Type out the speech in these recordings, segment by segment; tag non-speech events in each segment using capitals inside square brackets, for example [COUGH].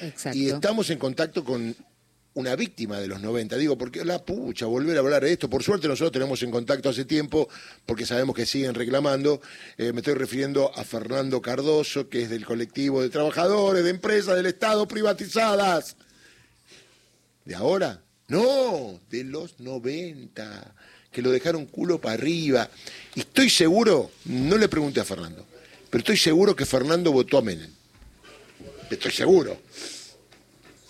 Exacto. Y estamos en contacto con una víctima de los 90. Digo, porque la pucha, volver a hablar de esto. Por suerte nosotros tenemos en contacto hace tiempo, porque sabemos que siguen reclamando. Eh, me estoy refiriendo a Fernando Cardoso, que es del colectivo de trabajadores, de empresas del Estado privatizadas. ¿De ahora? No, de los 90, que lo dejaron culo para arriba. Y estoy seguro, no le pregunté a Fernando, pero estoy seguro que Fernando votó a Menem. Estoy seguro.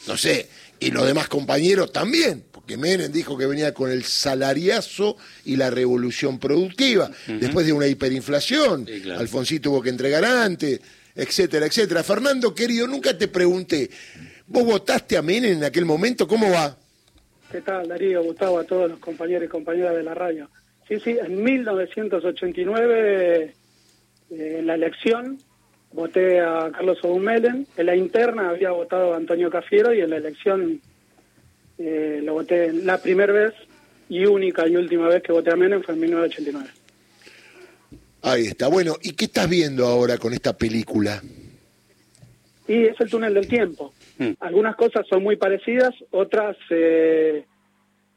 No sé, y los demás compañeros también, porque Menem dijo que venía con el salariazo y la revolución productiva, después de una hiperinflación, Sí, claro. Alfonsín tuvo que entregar antes, etcétera, etcétera. Fernando, querido, nunca te pregunté, ¿vos votaste a Menem en aquel momento? ¿Cómo va? ¿Qué tal, Darío, Gustavo, a todos los compañeros y compañeras de la radio? Sí, sí, en 1989, eh, en la elección, voté a Carlos Oumelen. En la interna había votado a Antonio Cafiero y en la elección eh, lo voté la primera vez y única y última vez que voté a Menem fue en 1989. Ahí está. Bueno, ¿y qué estás viendo ahora con esta película? Y es el túnel del tiempo. Mm. Algunas cosas son muy parecidas, otras eh,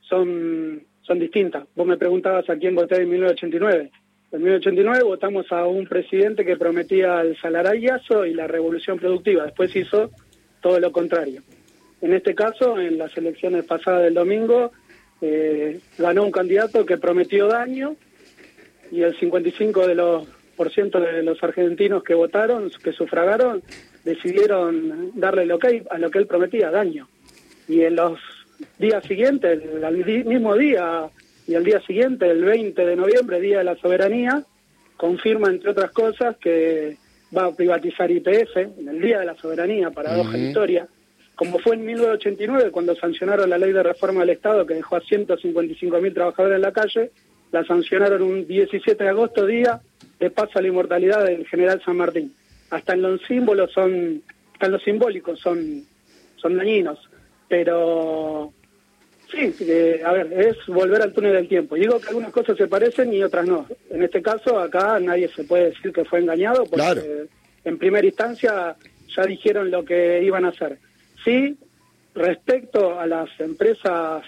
son, son distintas. Vos me preguntabas a quién voté en 1989. En 1989 votamos a un presidente que prometía el salariazo y la revolución productiva. Después hizo todo lo contrario. En este caso, en las elecciones pasadas del domingo, eh, ganó un candidato que prometió daño y el 55 de los por ciento de los argentinos que votaron, que sufragaron, decidieron darle lo que a lo que él prometía, daño. Y en los días siguientes, al mismo día y el día siguiente, el 20 de noviembre, Día de la Soberanía, confirma, entre otras cosas, que va a privatizar IPF en el Día de la Soberanía, paradoja de la historia, como fue en 1989 cuando sancionaron la ley de reforma del Estado que dejó a 155.000 trabajadores en la calle, la sancionaron un 17 de agosto, día de paso a la inmortalidad del general San Martín. Hasta en los símbolos son, hasta en los simbólicos son, son dañinos, pero sí, eh, a ver, es volver al túnel del tiempo. Digo que algunas cosas se parecen y otras no. En este caso, acá nadie se puede decir que fue engañado porque Claro. en primera instancia ya dijeron lo que iban a hacer. Sí, respecto a las empresas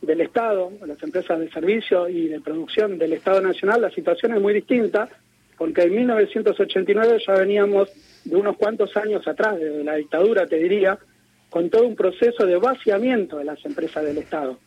del Estado, a las empresas de servicio y de producción del Estado Nacional, la situación es muy distinta, porque en 1989 ya veníamos de unos cuantos años atrás, de la dictadura, te diría, con todo un proceso de vaciamiento de las empresas del Estado.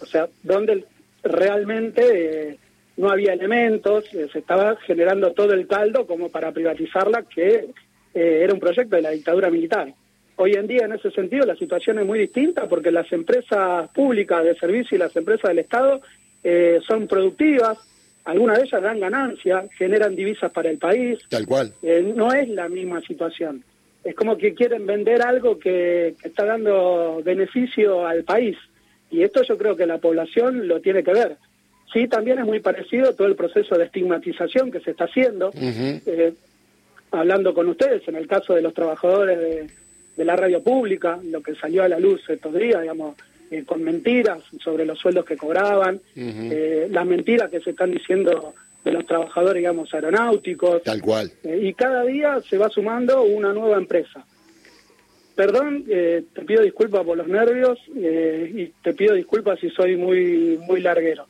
O sea, donde realmente eh, no había elementos, eh, se estaba generando todo el caldo como para privatizarla, que eh, era un proyecto de la dictadura militar. Hoy en día, en ese sentido, la situación es muy distinta porque las empresas públicas de servicio y las empresas del Estado eh, son productivas, algunas de ellas dan ganancia, generan divisas para el país, Tal cual. no es la misma situación. Es como que quieren vender algo que, que está dando beneficio al país. Y esto yo creo que la población lo tiene que ver. Sí, también es muy parecido todo el proceso de estigmatización que se está haciendo. Eh, hablando con ustedes, en el caso de los trabajadores de, de la radio pública, lo que salió a la luz estos días, digamos, eh, con mentiras sobre los sueldos que cobraban, eh, las mentiras que se están diciendo de los trabajadores, digamos, aeronáuticos, Tal cual. eh, y cada día se va sumando una nueva empresa. Perdón, eh, te pido disculpas por los nervios eh, y te pido disculpas si soy muy muy larguero.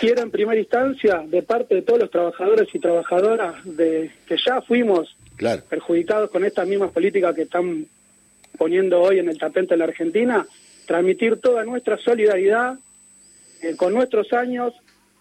Quiero en primera instancia, de parte de todos los trabajadores y trabajadoras de que ya fuimos Claro. perjudicados con estas mismas políticas que están poniendo hoy en el tapete en la Argentina, transmitir toda nuestra solidaridad con nuestros años,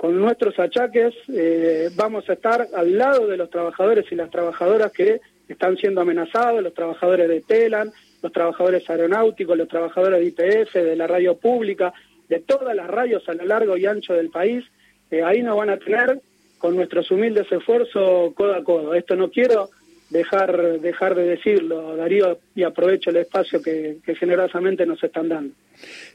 con nuestros achaques, eh, vamos a estar al lado de los trabajadores y las trabajadoras que están siendo amenazados, los trabajadores de Telan, los trabajadores aeronáuticos, los trabajadores de IPF, de la radio pública, de todas las radios a lo largo y ancho del país. Eh, ahí nos van a tener con nuestros humildes esfuerzos codo a codo. Esto no quiero dejar dejar de decirlo, Darío, y aprovecho el espacio que, generosamente nos están dando.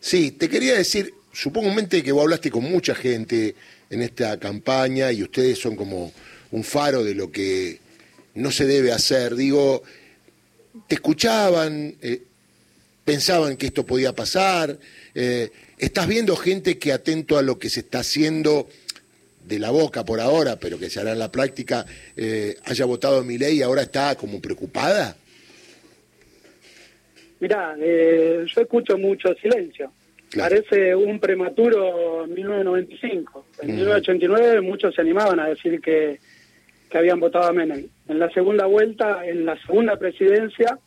Sí, te quería decir, supongamente que vos hablaste con mucha gente en esta campaña y ustedes son como un faro de lo que no se debe hacer. Digo, te escuchaban, eh, pensaban que esto podía pasar. eh, estás viendo gente que atento a lo que se está haciendo de la boca por ahora, pero que se hará en la práctica, eh, haya votado mi ley y ahora está como preocupada. Mirá, eh, yo escucho mucho silencio. Parece un prematuro 1995. En 1989 muchos se animaban a decir que, que habían votado a Menem. En la segunda vuelta, en la segunda presidencia,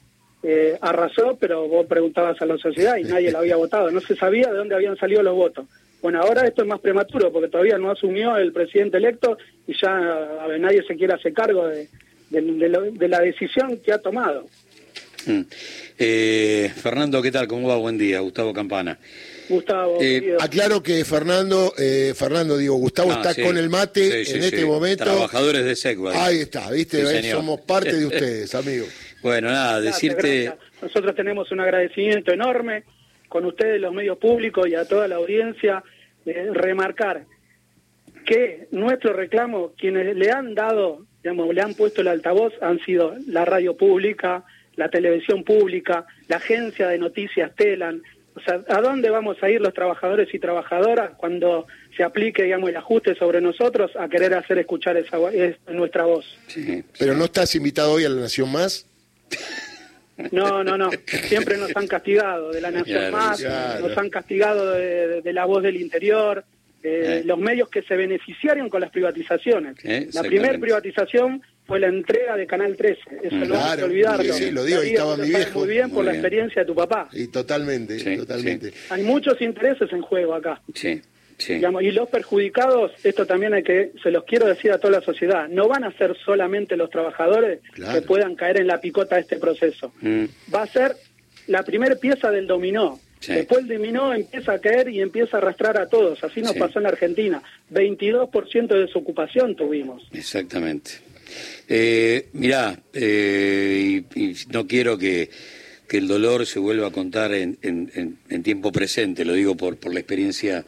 eh, arrasó, pero vos preguntabas a la sociedad y nadie la había [LAUGHS] votado. No se sabía de dónde habían salido los votos. Bueno, ahora esto es más prematuro porque todavía no asumió el presidente electo y ya a ver, nadie se quiere hacer cargo de, de, la decisión que ha tomado. Mm. Eh, Fernando, ¿qué tal? ¿Cómo va? Buen día. Gustavo Campana. Gustavo. Eh, aclaro que Fernando, eh, Fernando, digo, Gustavo ah, está con el mate en este momento. Trabajadores de SECUA. Ahí está, ¿viste? Somos parte de [LAUGHS] ustedes, amigos. Bueno, nada, decirte... Nosotros tenemos un agradecimiento enorme con ustedes, los medios públicos y a toda la audiencia, de remarcar que nuestro reclamo, quienes le han dado, digamos, le han puesto el altavoz, han sido la radio pública, la televisión pública, la agencia de noticias Telan. O sea, ¿a dónde vamos a ir los trabajadores y trabajadoras cuando se aplique, digamos, el ajuste sobre nosotros a querer hacer escuchar esa, nuestra voz? Sí, Pero no estás invitado hoy a la Nación Más. No, no, no. Siempre nos han castigado de la Nación Más, nos han castigado de, la voz del interior, eh. los medios que se beneficiaron con las privatizaciones. Eh, la primera privatización fue la entrega de Canal 13. Eso no hay que olvidarlo. Sí, lo digo, estaba mi viejo. Muy bien por la experiencia de tu papá. Y totalmente, totalmente. Hay muchos intereses en juego acá. Sí y los perjudicados, esto también hay que, se los quiero decir a toda la sociedad, no van a ser solamente los trabajadores que puedan caer en la picota de este proceso. Mm. Va a ser la primera pieza del dominó. Después el dominó empieza a caer y empieza a arrastrar a todos. Así nos pasó en la Argentina. 22% de desocupación tuvimos. Exactamente. Eh, mirá, eh, y, no quiero que, que, el dolor se vuelva a contar en, en, en tiempo presente, lo digo por, por la experiencia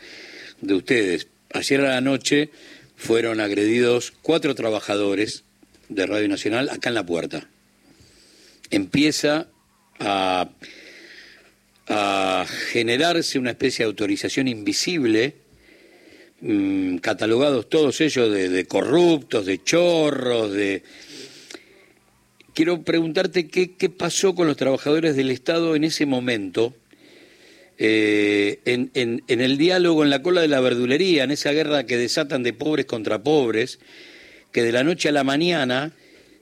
de ustedes. Ayer a la noche fueron agredidos cuatro trabajadores de Radio Nacional acá en la puerta. Empieza a, a generarse una especie de autorización invisible, mm, catalogados todos ellos de, corruptos, de chorros, de... Quiero preguntarte qué, qué pasó con los trabajadores del Estado en ese momento eh, en, en, el diálogo en la cola de la verdulería, en esa guerra que desatan de pobres contra pobres, que de la noche a la mañana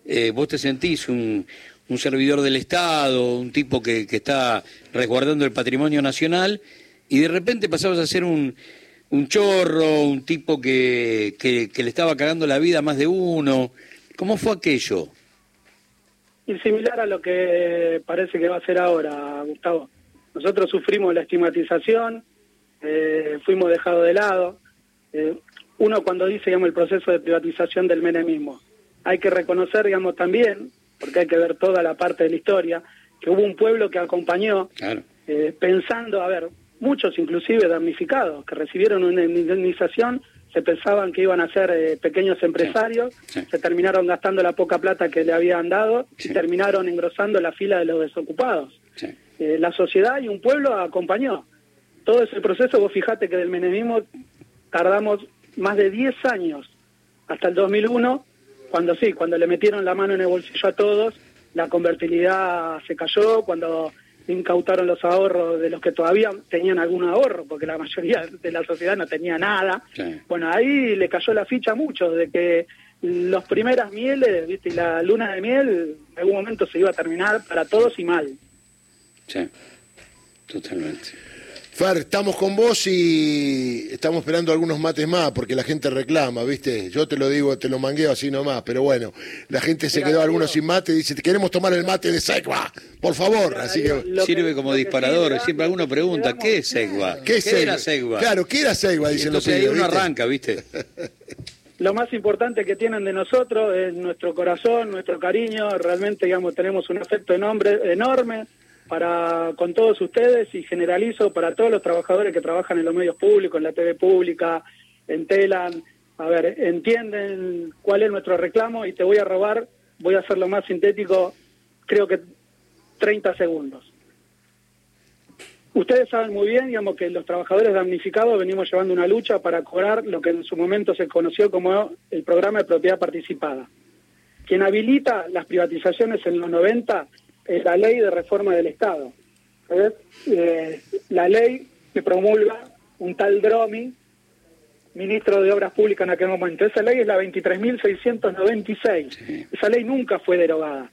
eh, vos te sentís un, un, servidor del Estado, un tipo que, que, está resguardando el patrimonio nacional, y de repente pasabas a ser un, un chorro, un tipo que, que, que le estaba cagando la vida a más de uno. ¿Cómo fue aquello? Y similar a lo que parece que va a ser ahora, Gustavo. Nosotros sufrimos la estigmatización, eh, fuimos dejados de lado. Eh, uno cuando dice, digamos, el proceso de privatización del menemismo, hay que reconocer, digamos, también, porque hay que ver toda la parte de la historia, que hubo un pueblo que acompañó, eh, pensando, a ver, muchos inclusive damnificados, que recibieron una indemnización, se pensaban que iban a ser pequeños empresarios, se terminaron gastando la poca plata que le habían dado y terminaron engrosando la fila de los desocupados. Eh, la sociedad y un pueblo acompañó. Todo ese proceso, vos fijate que del menemismo tardamos más de 10 años, hasta el 2001, cuando sí, cuando le metieron la mano en el bolsillo a todos, la convertibilidad se cayó, cuando incautaron los ahorros de los que todavía tenían algún ahorro, porque la mayoría de la sociedad no tenía nada. Bueno, ahí le cayó la ficha a muchos de que los primeras mieles, ¿viste? y la luna de miel en algún momento se iba a terminar para todos y mal. Sí, totalmente. Fer, estamos con vos y estamos esperando algunos mates más porque la gente reclama, ¿viste? Yo te lo digo, te lo mangueo así nomás, pero bueno, la gente se quedó algunos sin mate y dice, queremos tomar el mate de Segua, por favor. Así que... Sirve como disparador, siempre alguno pregunta, ¿qué es Segua? ¿Qué, era Segua? Claro, ¿qué era Segua? Dicen los ahí uno arranca, ¿viste? [LAUGHS] Lo más importante que tienen de nosotros es nuestro corazón, nuestro cariño, realmente, digamos, tenemos un afecto enorme para con todos ustedes y generalizo para todos los trabajadores que trabajan en los medios públicos, en la TV pública, en Telan. A ver, entienden cuál es nuestro reclamo y te voy a robar, voy a hacerlo más sintético, creo que 30 segundos. Ustedes saben muy bien, digamos, que los trabajadores damnificados venimos llevando una lucha para cobrar lo que en su momento se conoció como el programa de propiedad participada. Quien habilita las privatizaciones en los 90 es la ley de reforma del Estado. es eh, la ley que promulga un tal Dromi, ministro de Obras Públicas en aquel momento. Esa ley es la 23.696. Esa ley nunca fue derogada.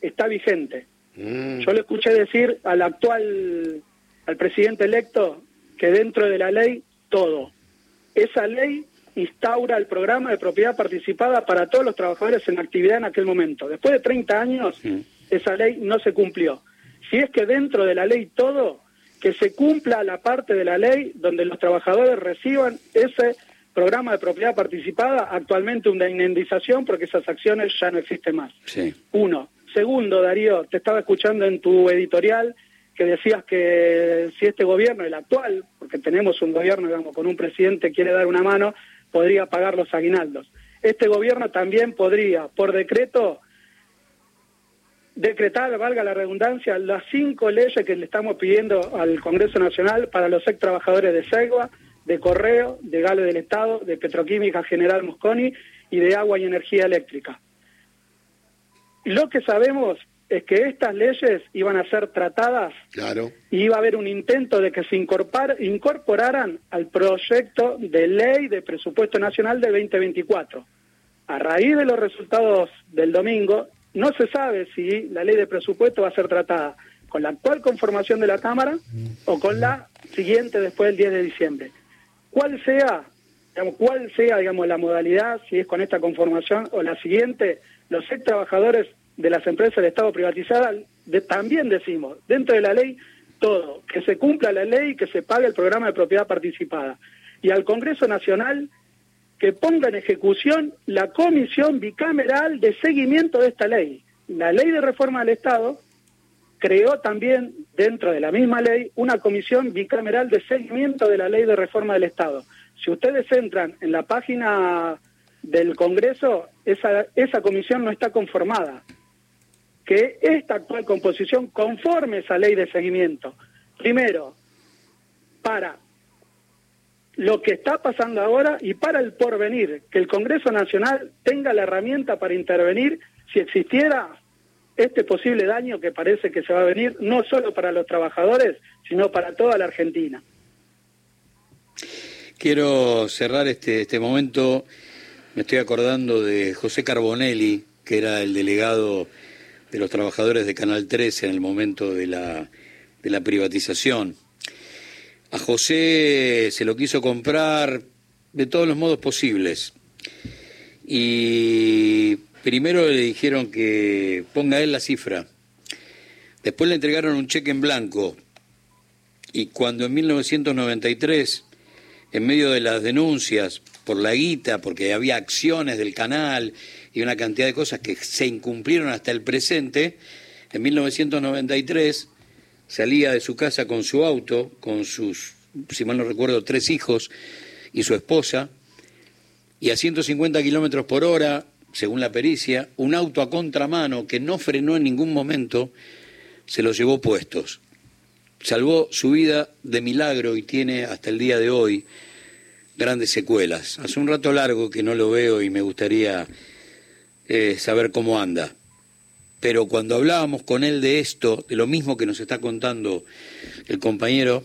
Está vigente. Mm. Yo le escuché decir al actual, al presidente electo, que dentro de la ley, todo. Esa ley instaura el programa de propiedad participada para todos los trabajadores en actividad en aquel momento. Después de 30 años, esa ley no se cumplió. Si es que dentro de la ley todo, que se cumpla la parte de la ley donde los trabajadores reciban ese programa de propiedad participada, actualmente una indemnización porque esas acciones ya no existen más. Uno. Segundo, Darío, te estaba escuchando en tu editorial que decías que si este gobierno, el actual, porque tenemos un gobierno, digamos, con un presidente quiere dar una mano, podría pagar los aguinaldos. Este gobierno también podría, por decreto, decretar, valga la redundancia, las cinco leyes que le estamos pidiendo al Congreso Nacional para los ex trabajadores de Segua, de Correo, de Gale del Estado, de Petroquímica General Mosconi y de Agua y Energía Eléctrica. Lo que sabemos es que estas leyes iban a ser tratadas claro. y iba a haber un intento de que se incorporaran al proyecto de ley de presupuesto nacional de 2024. A raíz de los resultados del domingo, no se sabe si la ley de presupuesto va a ser tratada con la actual conformación de la Cámara o con la siguiente después del 10 de diciembre. ¿Cuál sea, digamos, cuál sea digamos, la modalidad, si es con esta conformación o la siguiente, los ex trabajadores de las empresas del Estado privatizadas, también decimos, dentro de la ley, todo, que se cumpla la ley y que se pague el programa de propiedad participada. Y al Congreso Nacional que ponga en ejecución la comisión bicameral de seguimiento de esta ley. La ley de reforma del Estado creó también, dentro de la misma ley, una comisión bicameral de seguimiento de la ley de reforma del Estado. Si ustedes entran en la página del Congreso, esa, esa comisión no está conformada. Que esta actual composición conforme esa ley de seguimiento. Primero, para lo que está pasando ahora y para el porvenir, que el Congreso Nacional tenga la herramienta para intervenir si existiera este posible daño que parece que se va a venir, no solo para los trabajadores, sino para toda la Argentina. Quiero cerrar este, este momento, me estoy acordando de José Carbonelli, que era el delegado de los trabajadores de Canal 13 en el momento de la, de la privatización a José se lo quiso comprar de todos los modos posibles. Y primero le dijeron que ponga él la cifra. Después le entregaron un cheque en blanco. Y cuando en 1993, en medio de las denuncias por la guita, porque había acciones del canal y una cantidad de cosas que se incumplieron hasta el presente, en 1993 salía de su casa con su auto, con sus, si mal no recuerdo, tres hijos y su esposa, y a 150 kilómetros por hora, según la pericia, un auto a contramano que no frenó en ningún momento, se los llevó puestos. Salvó su vida de milagro y tiene hasta el día de hoy grandes secuelas. Hace un rato largo que no lo veo y me gustaría eh, saber cómo anda pero cuando hablábamos con él de esto, de lo mismo que nos está contando el compañero,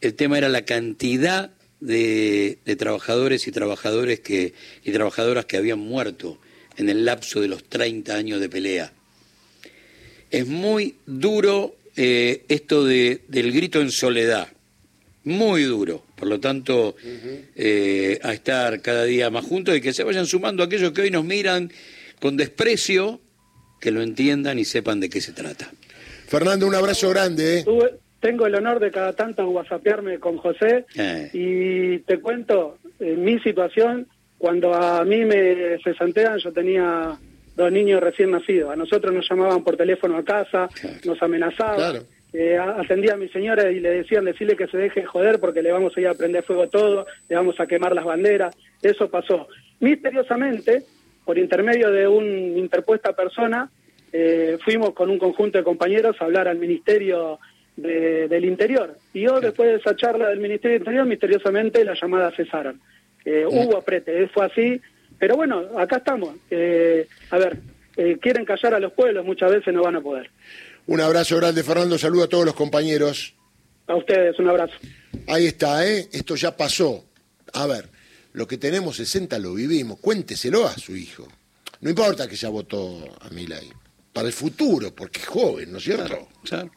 el tema era la cantidad de, trabajadores y trabajadores que, y trabajadoras que habían muerto en el lapso de los 30 años de pelea. Es muy duro eh, esto de, del grito en soledad, muy duro. Por lo tanto, eh, a estar cada día más juntos y que se vayan sumando aquellos que hoy nos miran con desprecio que lo entiendan y sepan de qué se trata. Fernando, un abrazo grande. ¿eh? tengo el honor de cada tanto whatsappearme con José eh. y te cuento en mi situación, cuando a mí me se santean, yo tenía dos niños recién nacidos. A nosotros nos llamaban por teléfono a casa, nos amenazaban. Eh, atendía a mi señora y le decían decirle que se deje joder porque le vamos a ir a prender fuego todo, le vamos a quemar las banderas. Eso pasó. Misteriosamente, por intermedio de una interpuesta persona, eh, fuimos con un conjunto de compañeros a hablar al Ministerio del Interior. Y yo, después de esa charla del Ministerio del Interior, misteriosamente las llamadas cesaron. hubo aprete, fue así. Pero bueno, acá estamos. a ver, eh, quieren callar a los pueblos, muchas veces no van a poder. Un abrazo grande, Fernando. Saludo a todos los compañeros. A ustedes, un abrazo. Ahí está, ¿eh? Esto ya pasó. A ver, lo que tenemos 60 lo vivimos. Cuénteselo a su hijo. No importa que ya votó a Milay. Para el futuro, porque es joven, ¿no es cierto? Claro.